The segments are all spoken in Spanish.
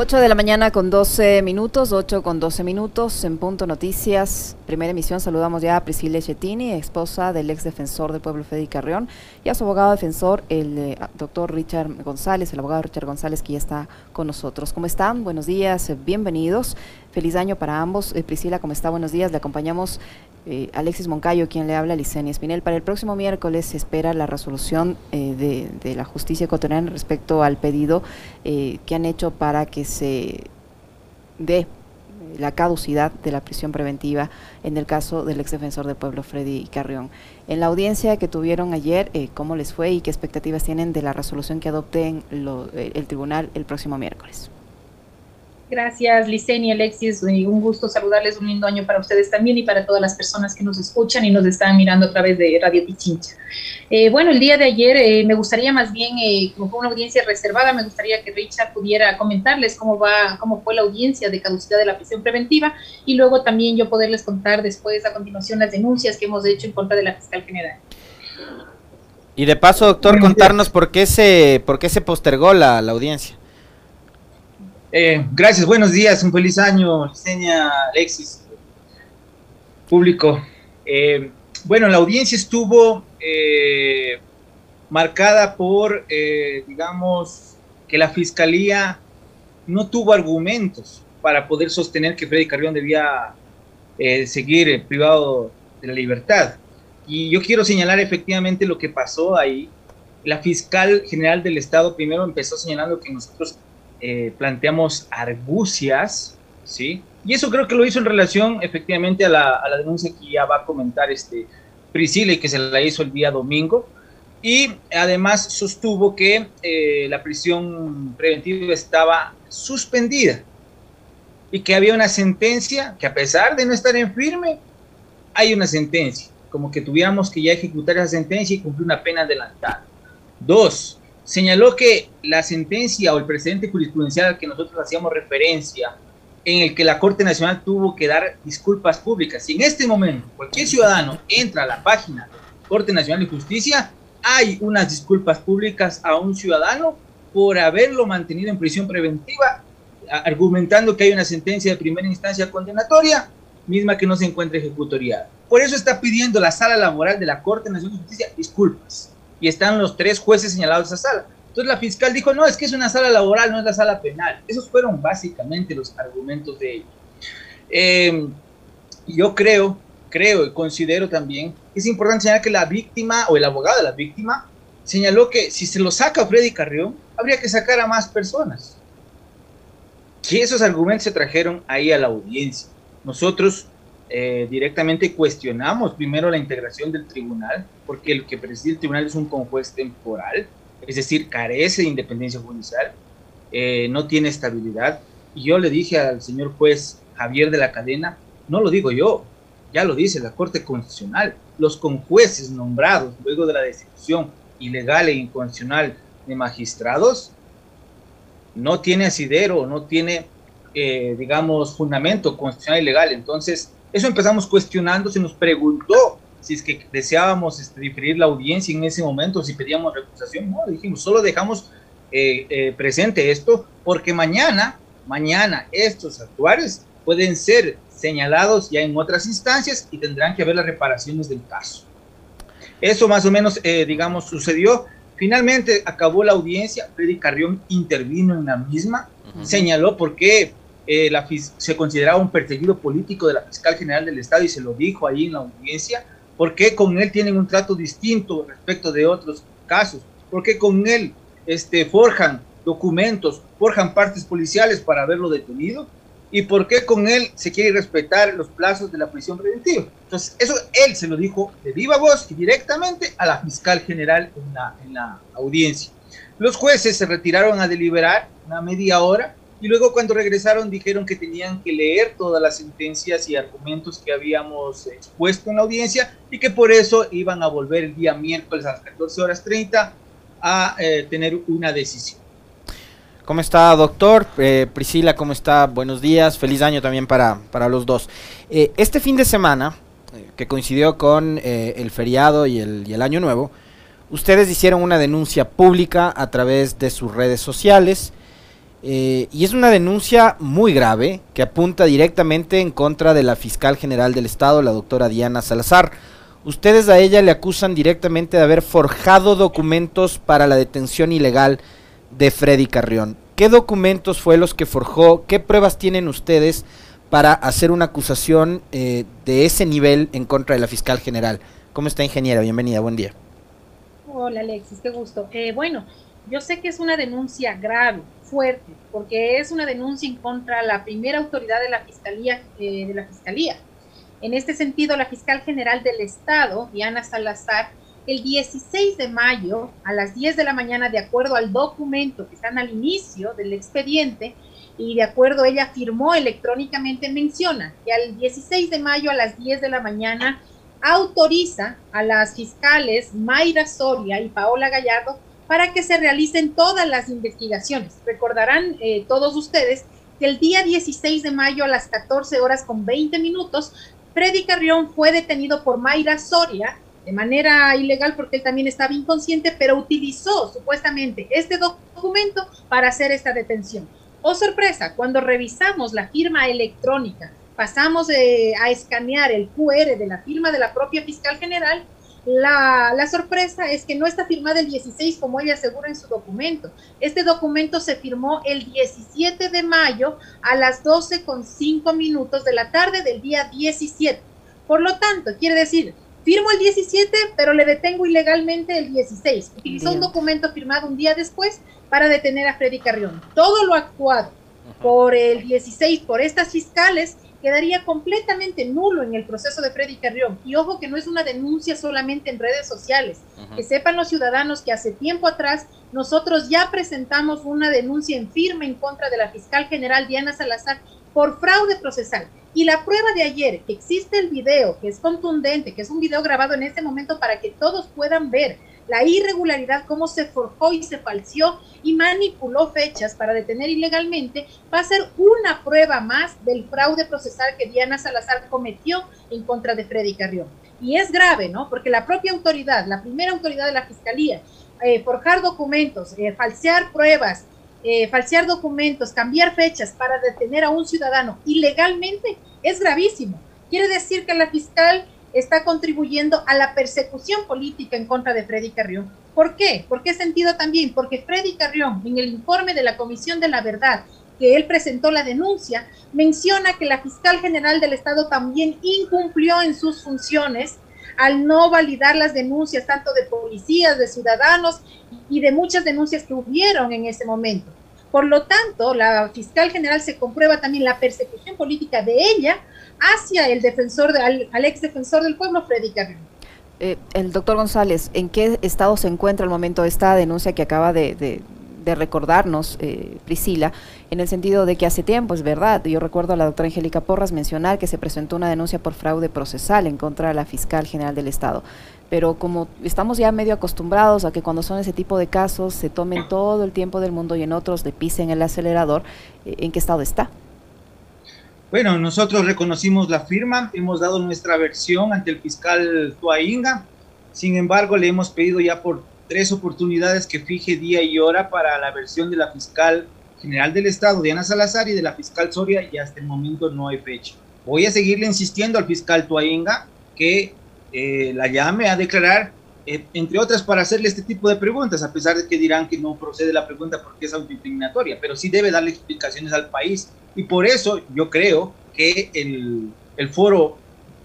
8 de la mañana con 12 minutos, 8 con 12 minutos, en Punto Noticias, primera emisión, saludamos ya a Priscila Chettini, esposa del ex defensor del pueblo Fede Carrión, y a su abogado defensor, el eh, doctor Richard González, el abogado Richard González, que ya está con nosotros. ¿Cómo están? Buenos días, bienvenidos. Feliz año para ambos. Eh, Priscila, ¿cómo está? Buenos días. Le acompañamos eh, Alexis Moncayo, quien le habla, Licenia Espinel. Para el próximo miércoles se espera la resolución de, de, la justicia ecuatoriana respecto al pedido que han hecho para que se dé la caducidad de la prisión preventiva en el caso del ex defensor del pueblo Freddy Carrión. En la audiencia que tuvieron ayer, eh, ¿cómo les fue y qué expectativas tienen de la resolución que adopten lo, eh, el tribunal el próximo miércoles? Gracias, Licenia, Alexis. Un gusto saludarles. Un lindo año para ustedes también y para todas las personas que nos escuchan y nos están mirando a través de Radio Pichincha. Eh, bueno, el día de ayer eh, me gustaría más bien, eh, como fue una audiencia reservada, me gustaría que Richard pudiera comentarles cómo va, cómo fue la audiencia de caducidad de la prisión preventiva y luego también yo poderles contar después, a continuación, las denuncias que hemos hecho en contra de la fiscal general. Y de paso, doctor, contarnos por qué se, por qué se postergó la, la audiencia. Eh, gracias, buenos días, un feliz año, Liceña, Alexis, público. Eh, bueno, la audiencia estuvo eh, marcada por, digamos, que la fiscalía no tuvo argumentos para poder sostener que Freddy Carrión debía seguir privado de la libertad. Y yo quiero señalar efectivamente lo que pasó ahí. La fiscal general del Estado primero empezó señalando que nosotros eh, planteamos argucias, ¿sí? Y eso creo que lo hizo en relación efectivamente a la, a la, denuncia que ya va a comentar este Priscila que se la hizo el día domingo. Y además sostuvo que eh, la prisión preventiva estaba suspendida y que había una sentencia que a pesar de no estar en firme, hay una sentencia, como que tuviéramos que ya ejecutar esa sentencia y cumplir una pena adelantada. Dos, señaló que la sentencia o el precedente jurisprudencial al que nosotros hacíamos referencia, en el que la Corte Nacional tuvo que dar disculpas públicas, si en este momento cualquier ciudadano entra a la página Corte Nacional de Justicia, hay unas disculpas públicas a un ciudadano por haberlo mantenido en prisión preventiva, argumentando que hay una sentencia de primera instancia condenatoria, misma que no se encuentra ejecutoriada. Por eso está pidiendo la sala laboral de la Corte Nacional de Justicia disculpas y están los tres jueces señalados de esa sala. Entonces la fiscal dijo, no, es que es una sala laboral, no es la sala penal. Esos fueron básicamente los argumentos de ellos. Eh, yo creo, creo y considero también es importante señalar que la víctima o el abogado de la víctima señaló que si se lo saca a Freddy Carrión, habría que sacar a más personas. Que esos argumentos se trajeron ahí a la audiencia. Nosotros eh, directamente cuestionamos primero la integración del tribunal, porque el que preside el tribunal es un conjuez temporal, es decir, carece de independencia judicial, eh, no tiene estabilidad. Y yo le dije al señor juez Javier de la Cadena, no lo digo yo, ya lo dice la Corte Constitucional, los conjueces nombrados luego de la destitución ilegal e inconstitucional de magistrados, no tiene asidero, no tiene, eh, digamos, fundamento constitucional y legal. Entonces, eso empezamos cuestionando, se nos preguntó si es que deseábamos este, diferir la audiencia en ese momento, si pedíamos recusación. No, dijimos, solo dejamos eh, eh, presente esto porque mañana, mañana estos actuarios pueden ser señalados ya en otras instancias y tendrán que ver las reparaciones del caso. Eso más o menos, eh, digamos, sucedió. Finalmente acabó la audiencia, Freddy Carrión intervino en la misma, señaló por qué eh, la, se consideraba un perseguido político de la fiscal general del Estado y se lo dijo ahí en la audiencia, ¿por qué con él tienen un trato distinto respecto de otros casos? ¿Por qué con él este, forjan documentos, forjan partes policiales para haberlo detenido? ¿Y por qué con él se quiere respetar los plazos de la prisión preventiva? Entonces, eso él se lo dijo de viva voz y directamente a la fiscal general en la, en la audiencia. Los jueces se retiraron a deliberar una media hora y luego cuando regresaron dijeron que tenían que leer todas las sentencias y argumentos que habíamos expuesto en la audiencia y que por eso iban a volver el día miércoles a las 14 horas 30 a eh, tener una decisión. ¿Cómo está, doctor? Eh, Priscila, ¿cómo está? Buenos días, feliz año también para, para los dos. Eh, este fin de semana, que coincidió con el feriado y el, y el año nuevo, ustedes hicieron una denuncia pública a través de sus redes sociales Eh, y es una denuncia muy grave que apunta directamente en contra de la fiscal general del Estado, la doctora Diana Salazar. Ustedes a ella le acusan directamente de haber forjado documentos para la detención ilegal de Freddy Carrión. ¿Qué documentos fue los que forjó? ¿Qué pruebas tienen ustedes para hacer una acusación eh, de ese nivel en contra de la fiscal general? ¿Cómo está, ingeniera? Bienvenida, buen día. Hola, Alexis, qué gusto. Eh, bueno, yo sé que es una denuncia grave, fuerte, porque es una denuncia en contra la primera autoridad de la fiscalía, eh, de la fiscalía. En este sentido, la fiscal general del Estado, Diana Salazar, el 16 de mayo a las 10 de la mañana, de acuerdo al documento que están al inicio del expediente, y de acuerdo, ella firmó electrónicamente, menciona que al 16 de mayo a las 10 de la mañana autoriza a las fiscales Mayra Soria y Paola Gallardo para que se realicen todas las investigaciones. Recordarán eh, todos ustedes que el día 16 de mayo a las 14 horas con 20 minutos, Freddy Carrión fue detenido por Mayra Soria de manera ilegal porque él también estaba inconsciente, pero utilizó supuestamente este documento para hacer esta detención. Oh sorpresa, cuando revisamos la firma electrónica, pasamos eh, a escanear el QR de la firma de la propia fiscal general, la, sorpresa es que no está firmada el 16 como ella asegura en su documento. Este documento se firmó el 17 de mayo a las 12 con 5 minutos de la tarde del día 17. Por lo tanto, quiere decir, firmo el 17, pero le detengo ilegalmente el 16. Utilizó un documento firmado un día después para detener a Freddy Carrión. Todo lo actuado por el 16 por estas fiscales quedaría completamente nulo en el proceso de Freddy Carrión. Y ojo que no es una denuncia solamente en redes sociales. Que sepan los ciudadanos que hace tiempo atrás nosotros ya presentamos una denuncia en firme en contra de la fiscal general Diana Salazar por fraude procesal. Y la prueba de ayer, que existe el video, que es contundente, que es un video grabado en este momento para que todos puedan ver la irregularidad, cómo se forjó y se falseó y manipuló fechas para detener ilegalmente, va a ser una prueba más del fraude procesal que Diana Salazar cometió en contra de Freddy Carrión. Y es grave, ¿no? Porque la propia autoridad, la primera autoridad de la Fiscalía, eh, forjar documentos, eh, falsear pruebas, eh, falsear documentos, cambiar fechas para detener a un ciudadano ilegalmente, es gravísimo. Quiere decir que la fiscal está contribuyendo a la persecución política en contra de Freddy Carrión. ¿Por qué? ¿Por qué sentido también? Porque Freddy Carrión, en el informe de la Comisión de la Verdad, que él presentó la denuncia, menciona que la fiscal general del Estado también incumplió en sus funciones al no validar las denuncias tanto de policías, de ciudadanos y de muchas denuncias que hubieron en ese momento. Por lo tanto, la fiscal general se comprueba también la persecución política de ella hacia el defensor, al, ex defensor del pueblo, Freddy. Eh, el doctor González, ¿en qué estado se encuentra al momento de esta denuncia que acaba de, recordarnos eh, Priscila? En el sentido de que hace tiempo, es verdad, yo recuerdo a la doctora Angélica Porras mencionar que se presentó una denuncia por fraude procesal en contra de la fiscal general del Estado. Pero como estamos ya medio acostumbrados a que cuando son ese tipo de casos se tomen todo el tiempo del mundo y en otros le pisen el acelerador, eh, ¿en qué estado está? Bueno, nosotros reconocimos la firma, hemos dado nuestra versión ante el fiscal Tuainga, sin embargo le hemos pedido ya por tres oportunidades que fije día y hora para la versión de la fiscal general del Estado, Diana Salazar, y de la fiscal Soria, y hasta el momento no hay fecha. Voy a seguirle insistiendo al fiscal Tuainga que eh, la llame a declarar, eh, entre otras para hacerle este tipo de preguntas, a pesar de que dirán que no procede la pregunta porque es autoincriminatoria, pero sí debe darle explicaciones al país y por eso yo creo que el, el foro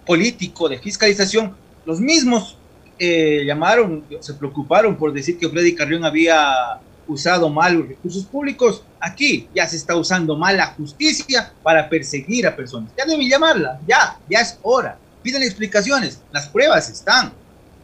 político de fiscalización, los mismos eh, llamaron, se preocuparon por decir que Freddy Carrión había usado mal los recursos públicos. Aquí ya se está usando mal la justicia para perseguir a personas. Ya deben llamarla, ya, ya es hora. Piden explicaciones, las pruebas están.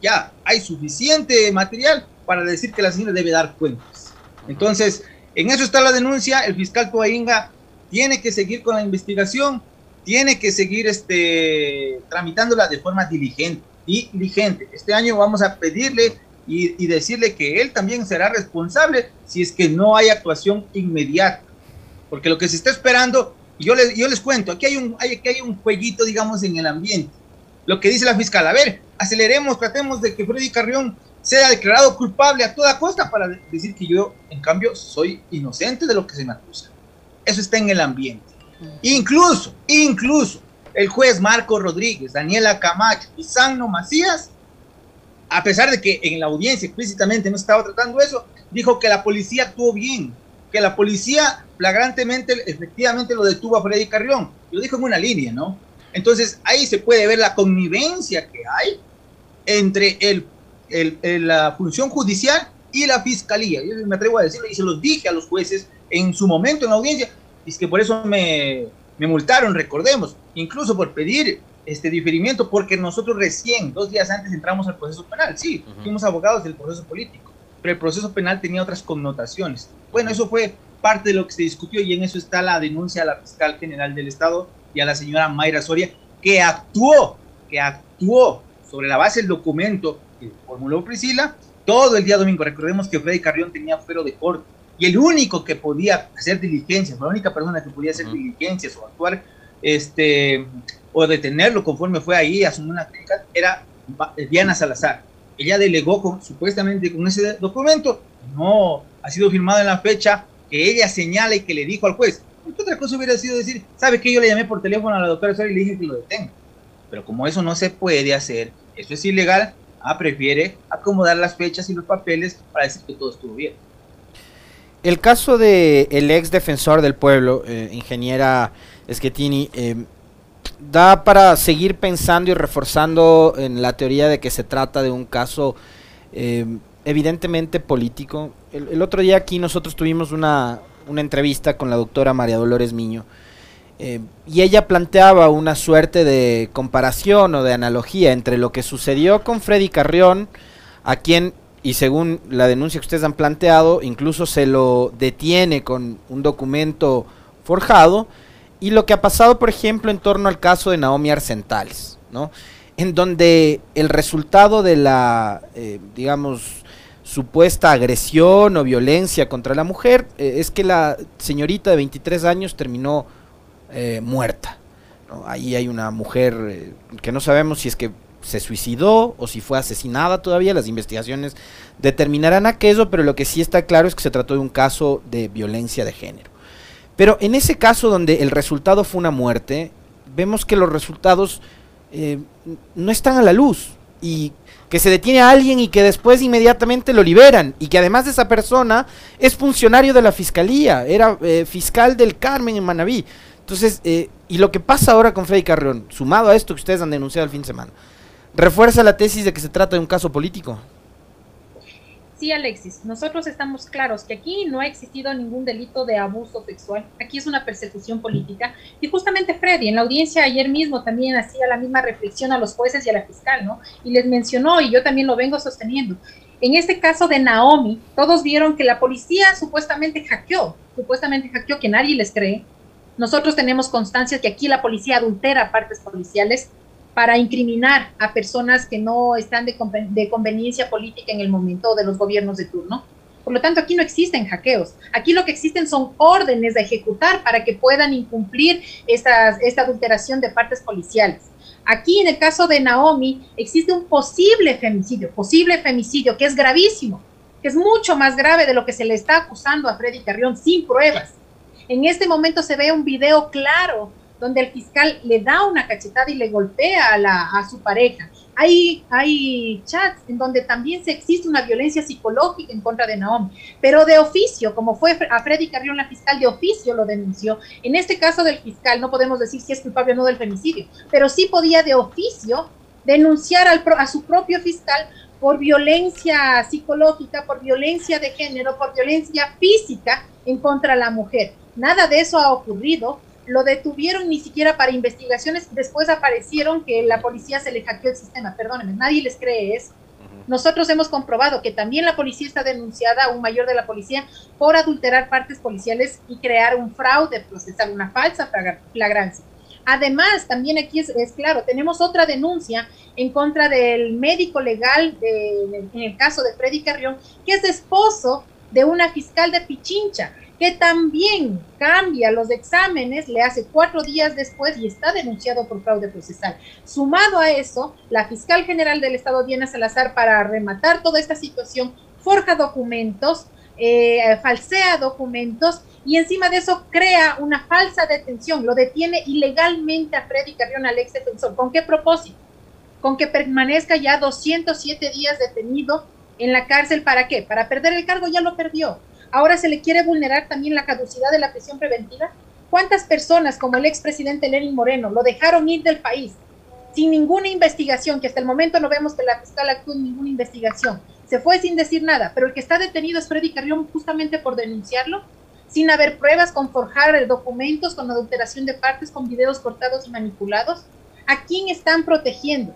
Ya hay suficiente material para decir que la señora debe dar cuentas. Entonces, en eso está la denuncia. El fiscal Toainga tiene que seguir con la investigación, tiene que seguir este, tramitándola de forma diligente, diligente. Este año vamos a pedirle y, decirle que él también será responsable si es que no hay actuación inmediata. Porque lo que se está esperando, y yo les, yo les cuento, aquí hay, un, hay, aquí hay un jueguito, digamos, en el ambiente. Lo que dice la fiscal, a ver, aceleremos, tratemos de que Freddy Carrión sea declarado culpable a toda costa para decir que yo, en cambio, soy inocente de lo que se me acusa. Eso está en el ambiente. Incluso, incluso, el juez Marco Rodríguez, Daniela Camacho y Sano Macías, a pesar de que en la audiencia explícitamente no estaba tratando eso, dijo que la policía actuó bien, que la policía flagrantemente, efectivamente lo detuvo a Freddy Carrión. Lo dijo en una línea, ¿no? Entonces ahí se puede ver la connivencia que hay entre el, la función judicial y la fiscalía. Yo me atrevo a decirlo y se los dije a los jueces en su momento en la audiencia, y es que por eso me, me multaron, recordemos, incluso por pedir este diferimiento, porque nosotros recién, dos días antes, entramos al proceso penal. Sí, fuimos abogados del proceso político, pero el proceso penal tenía otras connotaciones. Bueno, eso fue parte de lo que se discutió y en eso está la denuncia a la fiscal general del Estado y a la señora Mayra Soria, que actuó, que actuó sobre la base del documento que formuló Priscila todo el día domingo. Recordemos que Freddy Carrión tenía fuero de corte y el único que podía hacer diligencias, la única persona que podía hacer diligencias o actuar este, o detenerlo conforme fue ahí, asumir una crítica, era Diana Salazar. Ella delegó con, supuestamente con ese documento, no ha sido firmado en la fecha que ella señala y que le dijo al juez. Otra cosa hubiera sido decir, ¿sabe que Yo le llamé por teléfono a la doctora Soria y le dije que lo detenga. Pero como eso no se puede hacer, eso es ilegal, ah, prefiere acomodar las fechas y los papeles para decir que todo estuvo bien. El caso de el ex defensor del pueblo, eh, ingeniera Schettini, eh, da para seguir pensando y reforzando en la teoría de que se trata de un caso eh, evidentemente político. El, otro día aquí nosotros tuvimos una, una entrevista con la doctora María Dolores Miño y ella planteaba una suerte de comparación o de analogía entre lo que sucedió con Freddy Carrión, a quien y según la denuncia que ustedes han planteado, incluso se lo detiene con un documento forjado, y lo que ha pasado, por ejemplo, en torno al caso de Naomi Arcentales, ¿no? En donde el resultado de la, eh, digamos, supuesta agresión o violencia contra la mujer eh, es que la señorita de 23 años terminó eh, muerta. Ahí hay una mujer que no sabemos si es que se suicidó o si fue asesinada todavía, las investigaciones determinarán aquello, pero lo que sí está claro es que se trató de un caso de violencia de género. Pero en ese caso donde el resultado fue una muerte, vemos que los resultados eh, no están a la luz y que se detiene a alguien y que después inmediatamente lo liberan y que además de esa persona es funcionario de la fiscalía, era eh, fiscal del Carmen en Manabí. Entonces, eh, y lo que pasa ahora con Freddy Carrión, sumado a esto que ustedes han denunciado el fin de semana, refuerza la tesis de que se trata de un caso político. Sí, Alexis, nosotros estamos claros que aquí no ha existido ningún delito de abuso sexual, aquí es una persecución política. Y justamente Freddy, en la audiencia ayer mismo también hacía la misma reflexión a los jueces y a la fiscal, ¿no? Y les mencionó, y yo también lo vengo sosteniendo. En este caso de Naomi, todos vieron que la policía supuestamente hackeó, supuestamente hackeó, que nadie les cree. Nosotros tenemos constancia que aquí la policía adultera partes policiales para incriminar a personas que no están de, conveniencia política en el momento de los gobiernos de turno. Por lo tanto, aquí no existen hackeos. Aquí lo que existen son órdenes de ejecutar para que puedan incumplir esta, esta adulteración de partes policiales. Aquí, en el caso de Naomi, existe un posible femicidio, posible femicidio, que es gravísimo, que es mucho más grave de lo que se le está acusando a Freddy Carrión sin pruebas. En este momento se ve un video claro donde el fiscal le da una cachetada y le golpea a, la, su pareja. Hay, hay chats en donde también se existe una violencia psicológica en contra de Naomi, pero de oficio, como fue a Freddy Carrión, la fiscal de oficio lo denunció. En este caso del fiscal no podemos decir si es culpable o no del femicidio, pero sí podía de oficio denunciar al, a su propio fiscal por violencia psicológica, por violencia de género, por violencia física en contra de la mujer. Nada de eso ha ocurrido. Lo detuvieron ni siquiera para investigaciones, después aparecieron que la policía se le hackeó el sistema, perdónenme, nadie les cree eso. Nosotros hemos comprobado que también la policía está denunciada, un mayor de la policía, por adulterar partes policiales y crear un fraude, procesar una falsa flagrancia. Además, también aquí es, claro, tenemos otra denuncia en contra del médico legal en el caso de Freddy Carrión, que es esposo de una fiscal de Pichincha que también cambia los exámenes, le hace cuatro días después y está denunciado por fraude procesal. Sumado a eso, la fiscal general del Estado, Diana Salazar, para rematar toda esta situación, forja documentos, eh, falsea documentos y encima de eso crea una falsa detención, lo detiene ilegalmente a Freddy Carrión, al ex defensor. ¿Con qué propósito? Con que permanezca ya 207 días detenido en la cárcel. ¿Para qué? Para perder el cargo, ya lo perdió. Ahora se le quiere vulnerar también la caducidad de la prisión preventiva. ¿Cuántas personas como el expresidente Lenin Moreno lo dejaron ir del país sin ninguna investigación, que hasta el momento no vemos que la fiscal actúe en ninguna investigación? Se fue sin decir nada, pero el que está detenido es Freddy Carrión justamente por denunciarlo, sin haber pruebas, con forjar documentos, con adulteración de partes, con videos cortados y manipulados. ¿A quién están protegiendo?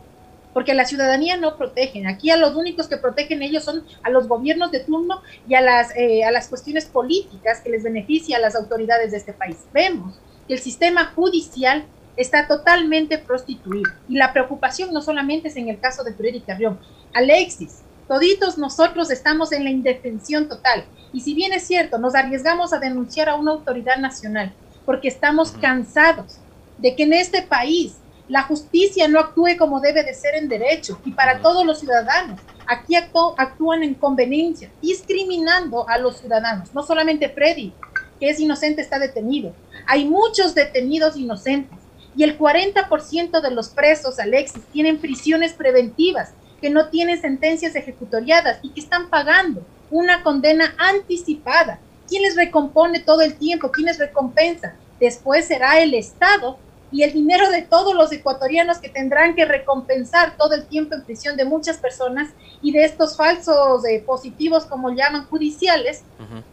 Porque la ciudadanía no protegen. Aquí a los únicos que protegen ellos son a los gobiernos de turno y a las, eh, a las cuestiones políticas que les beneficia a las autoridades de este país. Vemos que el sistema judicial está totalmente prostituido y la preocupación no solamente es en el caso de Freddy Carrión. Alexis, toditos nosotros estamos en la indefensión total y si bien es cierto, nos arriesgamos a denunciar a una autoridad nacional porque estamos cansados de que en este país la justicia no actúe como debe de ser en derecho y para todos los ciudadanos. Aquí actúan en conveniencia, discriminando a los ciudadanos. No solamente Freddy, que es inocente, está detenido. Hay muchos detenidos inocentes y el 40% de los presos, Alexis, tienen prisiones preventivas, que no tienen sentencias ejecutoriadas y que están pagando una condena anticipada. ¿Quién les recompone todo el tiempo? ¿Quién les recompensa? Después será el Estado y el dinero de todos los ecuatorianos que tendrán que recompensar todo el tiempo en prisión de muchas personas y de estos falsos eh, positivos, como llaman, judiciales,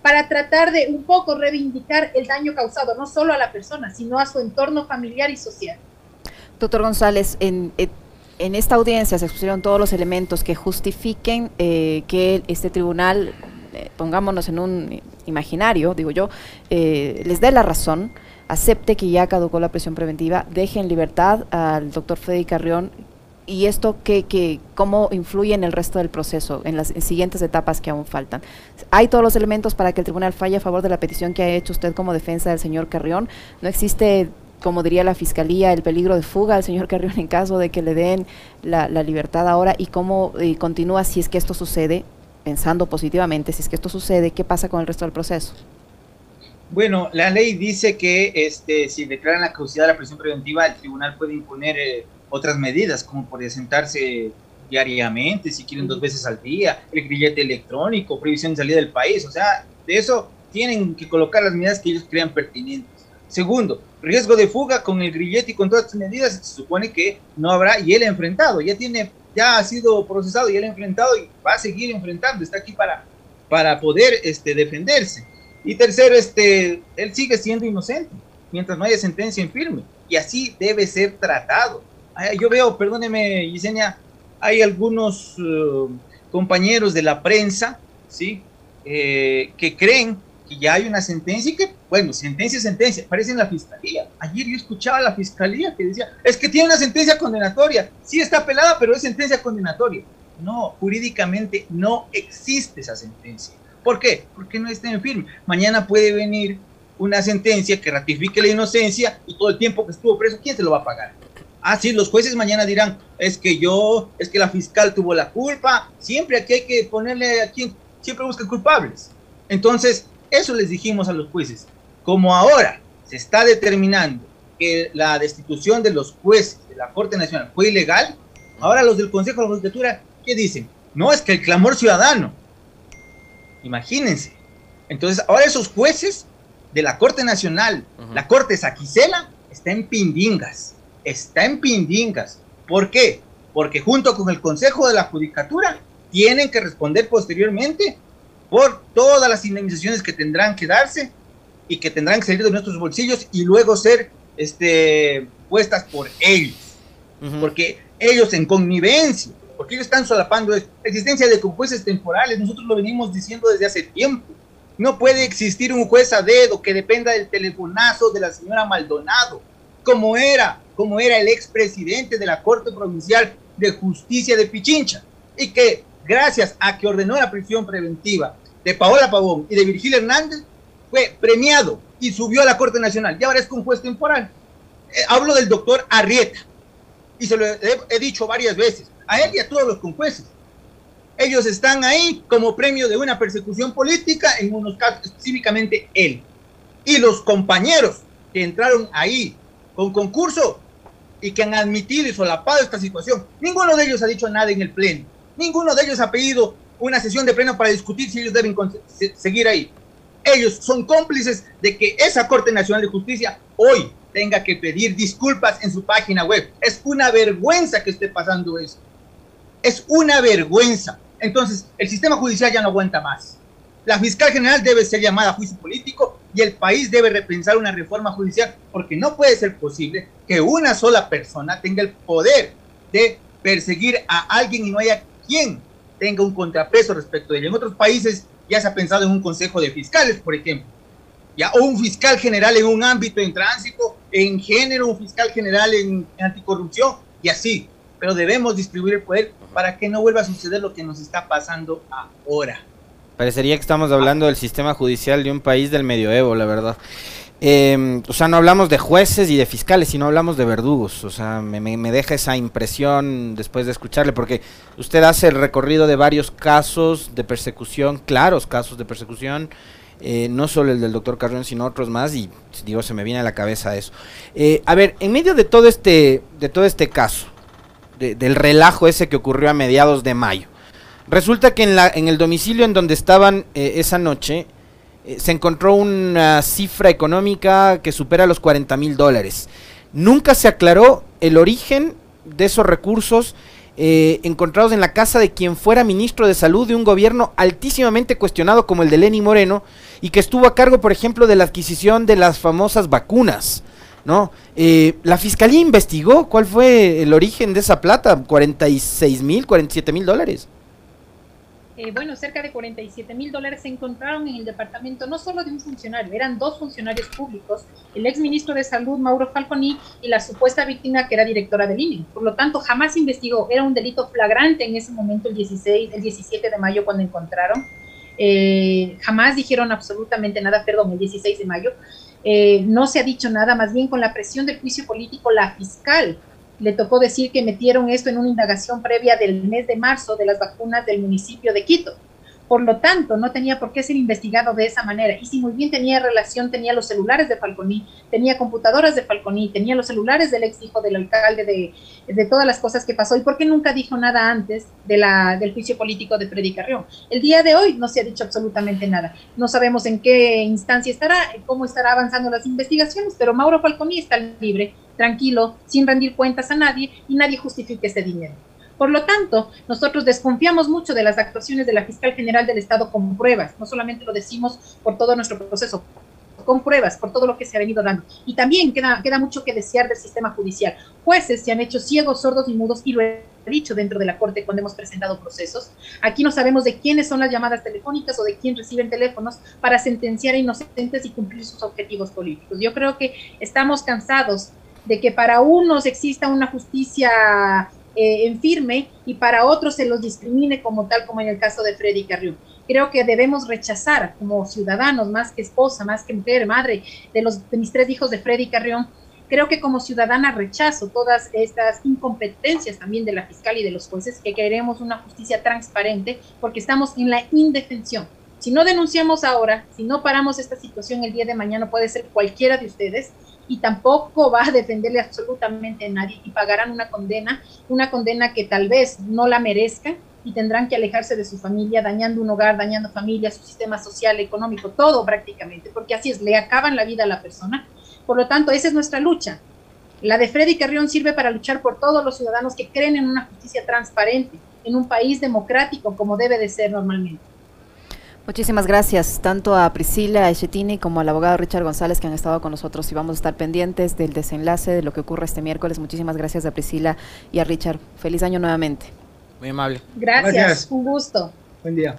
para tratar de un poco reivindicar el daño causado, no solo a la persona, sino a su entorno familiar y social. Doctor González, en, en esta audiencia se expusieron todos los elementos que justifiquen eh, que este tribunal, eh, pongámonos en un imaginario, digo yo, les dé la razón acepte que ya caducó la prisión preventiva, deje en libertad al doctor Freddy Carrión y esto que, que, cómo influye en el resto del proceso, en las siguientes etapas que aún faltan. Hay todos los elementos para que el tribunal falle a favor de la petición que ha hecho usted como defensa del señor Carrión. No existe, como diría la fiscalía, el peligro de fuga al señor Carrión en caso de que le den la, libertad ahora y cómo continúa si es que esto sucede, pensando positivamente, si es que esto sucede, ¿qué pasa con el resto del proceso? Bueno, la ley dice que este, si declaran la causidad de la prisión preventiva, el tribunal puede imponer eh, otras medidas, como por sentarse diariamente, si quieren dos veces al día, el grillete electrónico, prohibición de salida del país. O sea, de eso tienen que colocar las medidas que ellos crean pertinentes. Segundo, riesgo de fuga con el grillete y con todas estas medidas, se supone que no habrá, y él ha enfrentado, ya tiene, ya ha sido procesado y él ha enfrentado y va a seguir enfrentando, está aquí para, para poder este, defenderse. Y tercero, este, él sigue siendo inocente mientras no haya sentencia en firme. Y así debe ser tratado. Yo veo, perdóneme, Yesenia, hay algunos uh, compañeros de la prensa, ¿sí? Eh, que creen que ya hay una sentencia y que, bueno, sentencia sentencia, parece en la fiscalía. Ayer yo escuchaba a la fiscalía que decía, es que tiene una sentencia condenatoria. Sí está pelada, pero es sentencia condenatoria. No, jurídicamente no existe esa sentencia. ¿Por qué? Porque no está en firme. Mañana puede venir una sentencia que ratifique la inocencia y todo el tiempo que estuvo preso, ¿quién se lo va a pagar? Ah, sí, los jueces mañana dirán, es que yo, es que la fiscal tuvo la culpa, siempre aquí hay que ponerle a quien siempre busca culpables. Entonces, eso les dijimos a los jueces. Como ahora se está determinando que la destitución de los jueces de la Corte Nacional fue ilegal, ahora los del Consejo de la Judicatura, ¿qué dicen? No, es que el clamor ciudadano, Imagínense. Entonces, ahora esos jueces de la Corte Nacional, la Corte Saquicela, está en pindingas. Está en pindingas. ¿Por qué? Porque junto con el Consejo de la Judicatura tienen que responder posteriormente por todas las indemnizaciones que tendrán que darse y que tendrán que salir de nuestros bolsillos y luego ser este, puestas por ellos. Porque ellos en connivencia porque ellos están solapando la existencia de jueces temporales, nosotros lo venimos diciendo desde hace tiempo. No puede existir un juez a dedo que dependa del telefonazo de la señora Maldonado, como era, como era el expresidente de la Corte Provincial de Justicia de Pichincha, y que gracias a que ordenó la prisión preventiva de Paola Pavón y de Virgil Hernández, fue premiado y subió a la Corte Nacional y ahora es un juez temporal. Eh, hablo del doctor Arrieta y se lo he, dicho varias veces, a él y a todos los conjueces. Ellos están ahí como premio de una persecución política, en unos casos específicamente él. Y los compañeros que entraron ahí con concurso y que han admitido y solapado esta situación, ninguno de ellos ha dicho nada en el Pleno. Ninguno de ellos ha pedido una sesión de pleno para discutir si ellos deben seguir ahí. Ellos son cómplices de que esa Corte Nacional de Justicia hoy tenga que pedir disculpas en su página web. Es una vergüenza que esté pasando eso. Es una vergüenza. Entonces, el sistema judicial ya no aguanta más. La fiscal general debe ser llamada a juicio político y el país debe repensar una reforma judicial porque no puede ser posible que una sola persona tenga el poder de perseguir a alguien y no haya quien tenga un contrapeso respecto de él. En otros países ya se ha pensado en un consejo de fiscales, por ejemplo, ya, o un fiscal general en un ámbito en tránsito, en género, un fiscal general en, en anticorrupción y así. Pero debemos distribuir el poder para que no vuelva a suceder lo que nos está pasando ahora. Parecería que estamos hablando del sistema judicial de un país del medioevo, la verdad. Em, o sea, no hablamos de jueces y de fiscales, sino hablamos de verdugos. O sea, me, deja esa impresión después de escucharle, porque usted hace el recorrido de varios casos de persecución, claros casos de persecución, eh, no solo el del doctor Carrión, sino otros más, y digo, se me viene a la cabeza eso. Eh, a ver, en medio de todo este, de todo este caso, del relajo ese que ocurrió a mediados de mayo, Resulta que en, la, en el domicilio en donde estaban eh, esa noche eh, se encontró una cifra económica que supera los 40 mil dólares. Nunca se aclaró el origen de esos recursos eh, encontrados en la casa de quien fuera ministro de salud de un gobierno altísimamente cuestionado como el de Lenny Moreno y que estuvo a cargo, por ejemplo, de la adquisición de las famosas vacunas. ¿No? la fiscalía investigó cuál fue el origen de esa plata, 46 mil, 47 mil dólares. Eh, bueno, cerca de 47 mil dólares se encontraron en el departamento no solo de un funcionario, eran dos funcionarios públicos, el ex ministro de Salud, Mauro Falconi, y la supuesta víctima que era directora del INE. Por lo tanto, jamás investigó, era un delito flagrante en ese momento, el, 16, el 17 de mayo, cuando encontraron. Eh, jamás dijeron absolutamente nada, perdón, el 16 de mayo. Eh, no se ha dicho nada, más bien con la presión del juicio político, la fiscal le tocó decir que metieron esto en una indagación previa del mes de marzo de las vacunas del municipio de Quito. Por lo tanto, no tenía por qué ser investigado de esa manera. Y si muy bien tenía relación, tenía los celulares de Falconi, tenía computadoras de Falconi, tenía los celulares del ex hijo del alcalde, de, de todas las cosas que pasó. ¿Y por qué nunca dijo nada antes de la, del juicio político de Freddy Carrión? El día de hoy no se ha dicho absolutamente nada. No sabemos en qué instancia estará, cómo estará avanzando las investigaciones, pero Mauro Falconi está libre, tranquilo, sin rendir cuentas a nadie y nadie justifique ese dinero. Por lo tanto, nosotros desconfiamos mucho de las actuaciones de la fiscal general del Estado con pruebas. No solamente lo decimos por todo nuestro proceso, con pruebas, por todo lo que se ha venido dando. Y también queda, queda mucho que desear del sistema judicial. Jueces se han hecho ciegos, sordos y mudos, y lo he dicho dentro de la Corte cuando hemos presentado procesos. Aquí no sabemos de quiénes son las llamadas telefónicas o de quién reciben teléfonos para sentenciar a inocentes y cumplir sus objetivos políticos. Yo creo que estamos cansados de que para unos exista una justicia eh, en firme y para otros se los discrimine como tal, como en el caso de Freddy Carrión. Creo que debemos rechazar como ciudadanos, más que esposa, más que mujer, madre de, los, de mis tres hijos de Freddy Carrión, creo que como ciudadana rechazo todas estas incompetencias también de la fiscal y de los jueces, que queremos una justicia transparente porque estamos en la indefensión. Si no denunciamos ahora, si no paramos esta situación el día de mañana, puede ser cualquiera de ustedes, y tampoco va a defenderle absolutamente a nadie y pagarán una condena, una condena que tal vez no la merezcan y tendrán que alejarse de su familia, dañando un hogar, dañando familia, su sistema social, económico, todo prácticamente, porque así es, le acaban la vida a la persona. Por lo tanto, esa es nuestra lucha. La de Freddy Carrión sirve para luchar por todos los ciudadanos que creen en una justicia transparente, en un país democrático como debe de ser normalmente. Muchísimas gracias tanto a Priscila Echettini como al abogado Richard González que han estado con nosotros y vamos a estar pendientes del desenlace de lo que ocurre este miércoles. Muchísimas gracias a Priscila y a Richard. Feliz año nuevamente. Muy amable. gracias. un gusto. Buen día.